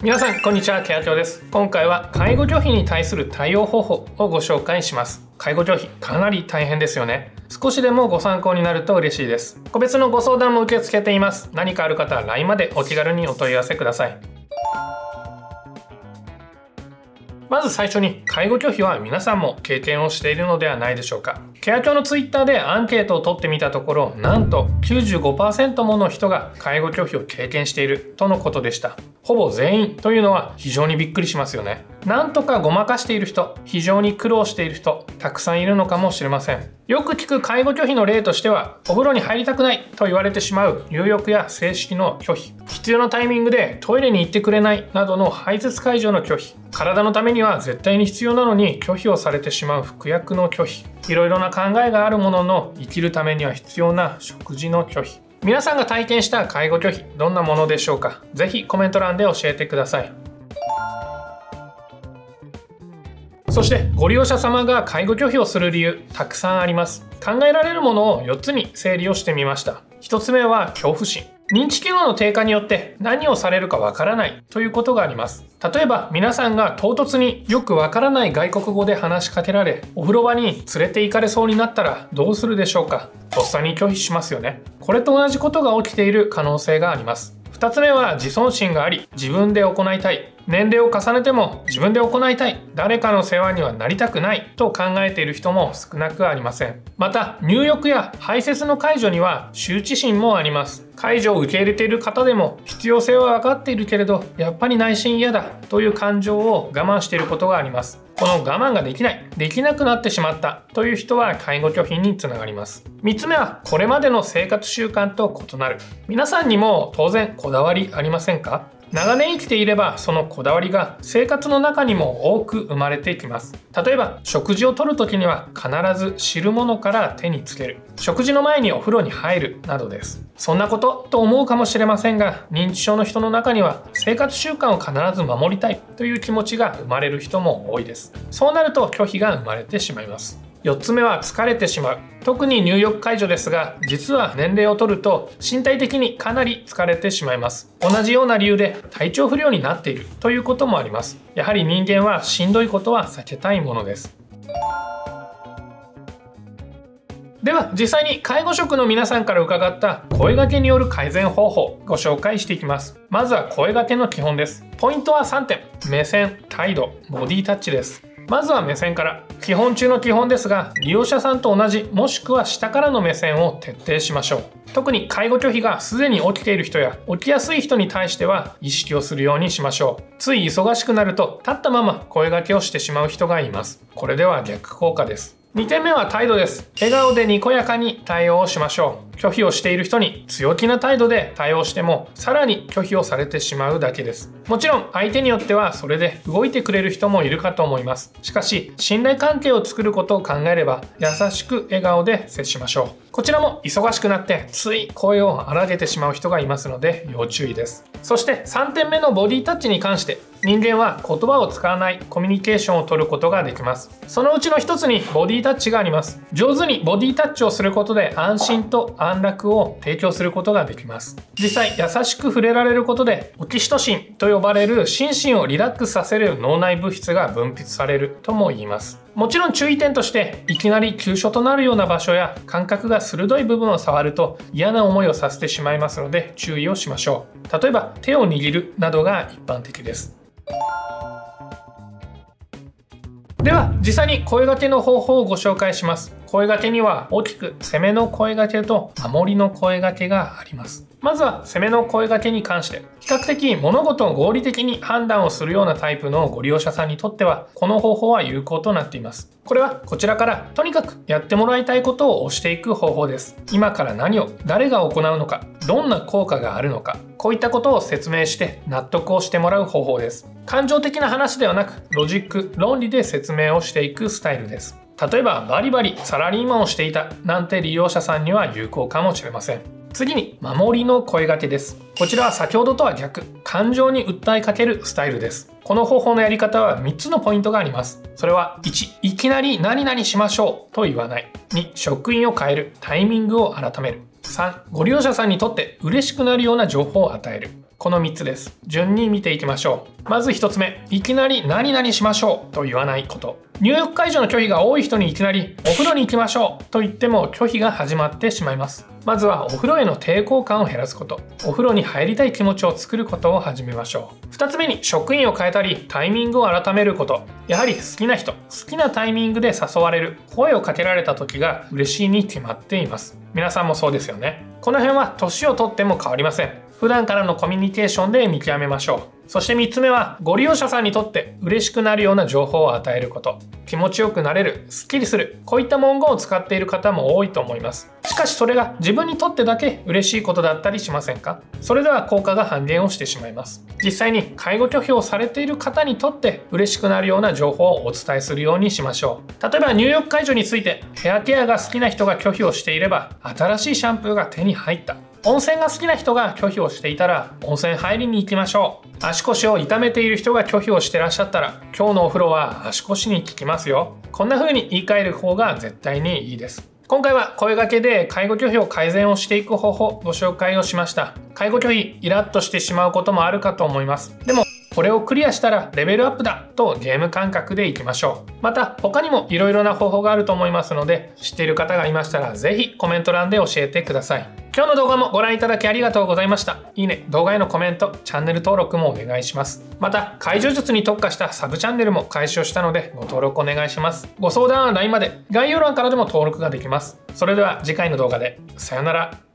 皆さんこんにちは。ケアキョウです。今回は介護拒否に対する対応方法をご紹介します。介護拒否かなり大変ですよね。少しでもご参考になると嬉しいです。個別のご相談も受け付けています。何かある方は LINE までお気軽にお問い合わせください。まず最初に介護拒否は皆さんも経験をしているのではないでしょうか。ケア庁の twitter でアンケートを取ってみたところなんと95%もの人が介護拒否を経験しているとのことでした。ほぼ全員というのは非常にびっくりしますよね。なんとかごまかしている人非常に苦労している人たくさんいるのかもしれません。よく聞く介護拒否の例としてはお風呂に入りたくないと言われてしまう入浴や正式の拒否。必要なタイミングでトイレに行ってくれないなどの排泄解除の拒否。体のためには絶対に必要なのに拒否をされてしまう服薬の拒否。いろいろな考えがあるものの生きるためには必要な食事の拒否。皆さんが体験した介護拒否どんなものでしょうか。ぜひコメント欄で教えてください。そしてご利用者様が介護拒否をする理由たくさんあります。考えられるものを4つに整理をしてみました。1つ目は恐怖心。認知機能の低下によって何をされるかわからないということがあります。例えば皆さんが唐突によくわからない外国語で話しかけられお風呂場に連れて行かれそうになったらどうするでしょうか？とっさに拒否しますよね。これと同じことが起きている可能性があります。2つ目は自尊心があり自分で行いたい。年齢を重ねても自分で行いたい誰かの世話にはなりたくないと考えている人も少なくありません。また入浴や排泄の解除には羞恥心もあります。解除を受け入れている方でも必要性は分かっているけれどやっぱり内心嫌だという感情を我慢していることがあります。この我慢ができないできなくなってしまったという人は介護拒否につながります。3つ目はこれまでの生活習慣と異なる。皆さんにも当然こだわりありませんか？長年生きていればそのこだわりが生活の中にも多く生まれていきます。例えば食事をとる時には必ず汁物から手につける。食事の前にお風呂に入るなどです。そんなことと思うかもしれませんが認知症の人の中には生活習慣を必ず守りたいという気持ちが生まれる人も多いです。そうなると拒否が生まれてしまいます。4つ目は疲れてしまう。特に入浴解除ですが実は年齢を取ると身体的にかなり疲れてしまいます。同じような理由で体調不良になっている。ということもあります。やはり人間はしんどいことは避けたいものです。では実際に介護職の皆さんから伺った声掛けによる改善方法ご紹介していきます。まずは声掛けの基本です。ポイントは3点。目線態度ボディタッチです。まずは目線から。基本中の基本ですが利用者さんと同じもしくは下からの目線を徹底しましょう。特に介護拒否がすでに起きている人や起きやすい人に対しては意識をするようにしましょう。つい忙しくなると立ったまま声掛けをしてしまう人がいます。これでは逆効果です。2点目は態度です。笑顔でにこやかに対応をしましょう。拒否をしている人に強気な態度で対応してもさらに拒否をされてしまうだけです。もちろん相手によってはそれで動いてくれる人もいるかと思います。しかし信頼関係を作ることを考えれば優しく笑顔で接しましょう。こちらも忙しくなってつい声を荒げてしまう人がいますので要注意です。そして3点目のボディタッチに関して人間は言葉を使わないコミュニケーションを取ることができます。そのうちの一つにボディタッチがあります。上手にボディタッチをすることで安心と安楽を提供することができます。実際優しく触れられることでオキシトシンと呼ばれる心身をリラックスさせる脳内物質が分泌されるとも言います。もちろん注意点としていきなり急所となるような場所や感覚が鋭い部分を触ると嫌な思いをさせてしまいますので注意をしましょう。例えば手を握るなどが一般的です。では実際に声掛けの方法をご紹介します。声掛けには大きく攻めの声掛けと守りの声掛けがあります。まずは攻めの声掛けに関して比較的物事を合理的に判断をするようなタイプのご利用者さんにとってはこの方法は有効となっています。これはこちらからとにかくやってもらいたいことを押していく方法です。今から何を誰が行うのかどんな効果があるのかこういったことを説明して納得をしてもらう方法です。感情的な話ではなくロジック論理で説明をしていくスタイルです。例えばバリバリサラリーマンをしていたなんて利用者さんには有効かもしれません。次に守りの声掛けです。こちらは先ほどとは逆感情に訴えかけるスタイルです。この方法のやり方は3つのポイントがあります。それは1いきなり何々しましょうと言わない。2職員を変えるタイミングを改める。3ご利用者さんにとって嬉しくなるような情報を与える。この3つです。順に見ていきましょう。まず1つ目。いきなり何々しましょうと言わないこと。入浴解除の拒否が多い人にいきなりお風呂に行きましょうと言っても拒否が始まってしまいます。まずはお風呂への抵抗感を減らすこと。お風呂に入りたい気持ちを作ることを始めましょう。2つ目に職員を変えたりタイミングを改めること。やはり好きな人好きなタイミングで誘われる声をかけられた時が嬉しいに決まっています。皆さんもそうですよね。この辺は年をとっても変わりません。普段からのコミュニケーションで見極めましょう。そして3つ目はご利用者さんにとって嬉しくなるような情報を与えること。気持ちよくなれるすっきりするこういった文言を使っている方も多いと思います。しかしそれが自分にとってだけ嬉しいことだったりしませんか？それでは効果が半減をしてしまいます。実際に介護拒否をされている方にとって嬉しくなるような情報をお伝えするようにしましょう。例えば入浴解除についてヘアケアが好きな人が拒否をしていれば新しいシャンプーが手に入った。温泉が好きな人が拒否をしていたら温泉入りに行きましょう。足腰を痛めている人が拒否をしてらっしゃったら今日のお風呂は足腰に効きますよ。こんな風に言い換える方が絶対にいいです。今回は声掛けで介護拒否を改善をしていく方法ご紹介をしました。介護拒否イラッとしてしまうこともあるかと思います。でもこれをクリアしたらレベルアップだとゲーム感覚でいきましょうまた他にもいろいろな方法があると思いますので知っている方がいましたら是非コメント欄で教えてください今日の動画もご覧いただきありがとうございました。いいね、動画へのコメント、チャンネル登録もお願いします。また、解除術に特化したサブチャンネルも開始をしたのでご登録お願いします。ご相談は LINE まで概要欄からでも登録ができます。それでは次回の動画で。さよなら。